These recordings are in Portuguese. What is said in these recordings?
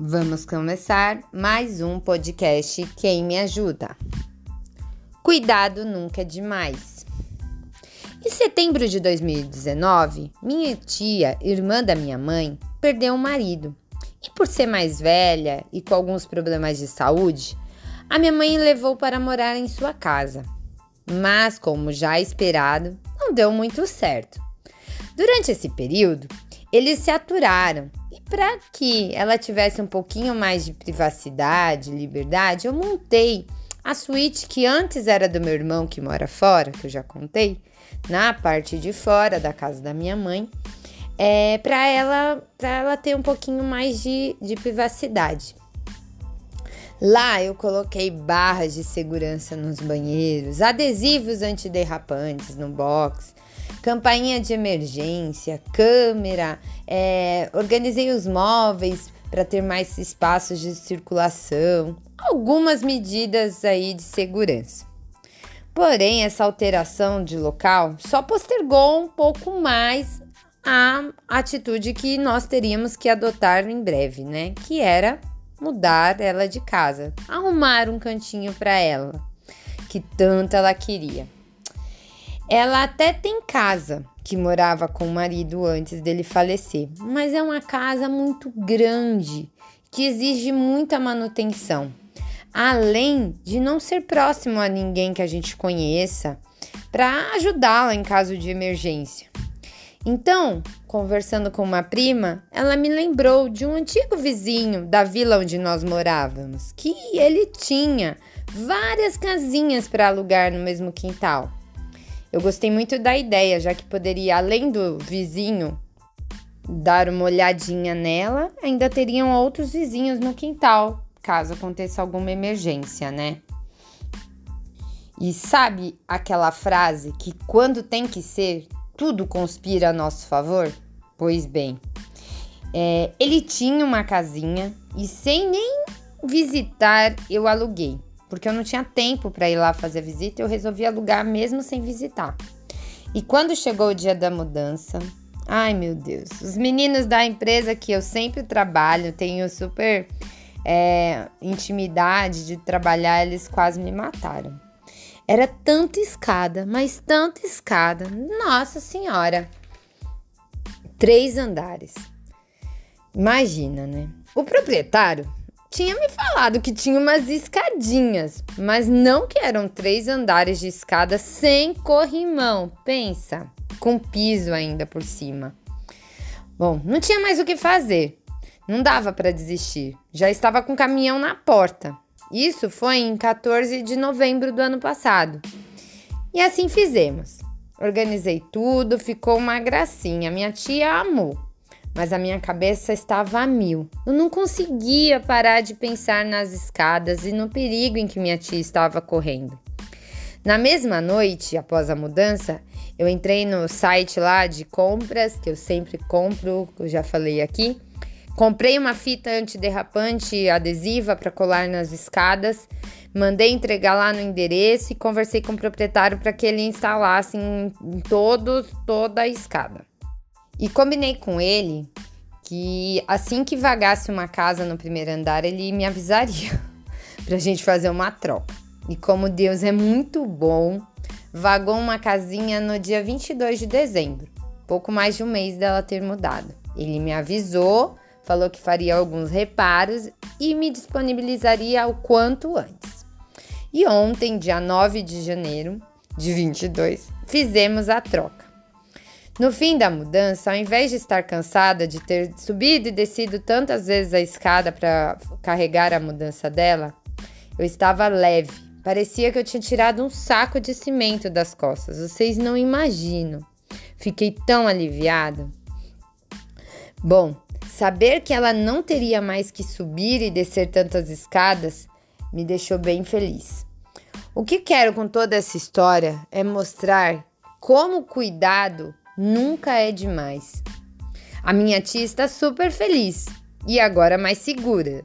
Vamos começar mais um podcast Quem Me Ajuda. Cuidado nunca é demais. Em setembro de 2019, minha tia, irmã da minha mãe, perdeu um marido. E por ser mais velha e com alguns problemas de saúde, a minha mãe levou para morar em sua casa. Mas, como já esperado, não deu muito certo. Durante esse período, eles se aturaram e para que ela tivesse um pouquinho mais de privacidade, liberdade, eu montei a suíte que antes era do meu irmão que mora fora, que eu já contei, na parte de fora da casa da minha mãe, é, para ela, ela ter um pouquinho mais de, de privacidade. Lá eu coloquei barras de segurança nos banheiros, adesivos antiderrapantes no box, campainha de emergência, câmera, é, organizei os móveis para ter mais espaços de circulação, algumas medidas aí de segurança. Porém, essa alteração de local só postergou um pouco mais a atitude que nós teríamos que adotar em breve, né? Que era mudar ela de casa, arrumar um cantinho para ela, que tanto ela queria. Ela até tem casa que morava com o marido antes dele falecer, mas é uma casa muito grande que exige muita manutenção. Além de não ser próximo a ninguém que a gente conheça para ajudá-la em caso de emergência. Então, conversando com uma prima, ela me lembrou de um antigo vizinho da vila onde nós morávamos, que ele tinha várias casinhas para alugar no mesmo quintal. Eu gostei muito da ideia, já que poderia, além do vizinho, dar uma olhadinha nela, ainda teriam outros vizinhos no quintal, caso aconteça alguma emergência, né? E sabe aquela frase que quando tem que ser, tudo conspira a nosso favor? Pois bem, é, ele tinha uma casinha e sem nem visitar eu aluguei porque eu não tinha tempo para ir lá fazer visita, eu resolvi alugar mesmo sem visitar. E quando chegou o dia da mudança, ai meu Deus, os meninos da empresa que eu sempre trabalho, tenho super é, intimidade de trabalhar, eles quase me mataram. Era tanta escada, mas tanta escada, nossa senhora! Três andares. Imagina, né? O proprietário tinha me falado que tinha umas escadinhas, mas não que eram três andares de escada sem corrimão. Pensa, com piso ainda por cima. Bom, não tinha mais o que fazer. Não dava para desistir. Já estava com o caminhão na porta. Isso foi em 14 de novembro do ano passado. E assim fizemos. Organizei tudo, ficou uma gracinha. Minha tia amou mas a minha cabeça estava a mil. Eu não conseguia parar de pensar nas escadas e no perigo em que minha tia estava correndo. Na mesma noite, após a mudança, eu entrei no site lá de compras, que eu sempre compro, eu já falei aqui. Comprei uma fita antiderrapante adesiva para colar nas escadas, mandei entregar lá no endereço e conversei com o proprietário para que ele instalasse em, em todos, toda a escada. E combinei com ele que assim que vagasse uma casa no primeiro andar, ele me avisaria pra gente fazer uma troca. E como Deus é muito bom, vagou uma casinha no dia 22 de dezembro, pouco mais de um mês dela ter mudado. Ele me avisou, falou que faria alguns reparos e me disponibilizaria o quanto antes. E ontem, dia 9 de janeiro de 22, fizemos a troca. No fim da mudança, ao invés de estar cansada de ter subido e descido tantas vezes a escada para carregar a mudança dela, eu estava leve. Parecia que eu tinha tirado um saco de cimento das costas. Vocês não imaginam. Fiquei tão aliviada. Bom, saber que ela não teria mais que subir e descer tantas escadas me deixou bem feliz. O que quero com toda essa história é mostrar como cuidado nunca é demais. A minha tia está super feliz e agora mais segura.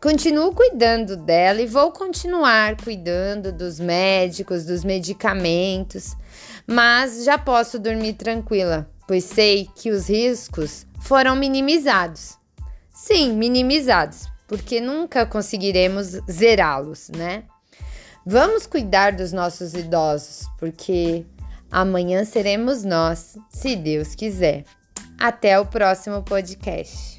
Continuo cuidando dela e vou continuar cuidando dos médicos, dos medicamentos, mas já posso dormir tranquila, pois sei que os riscos foram minimizados. Sim, minimizados, porque nunca conseguiremos zerá-los, né? Vamos cuidar dos nossos idosos, porque amanhã seremos nós, se Deus quiser. Até o próximo podcast.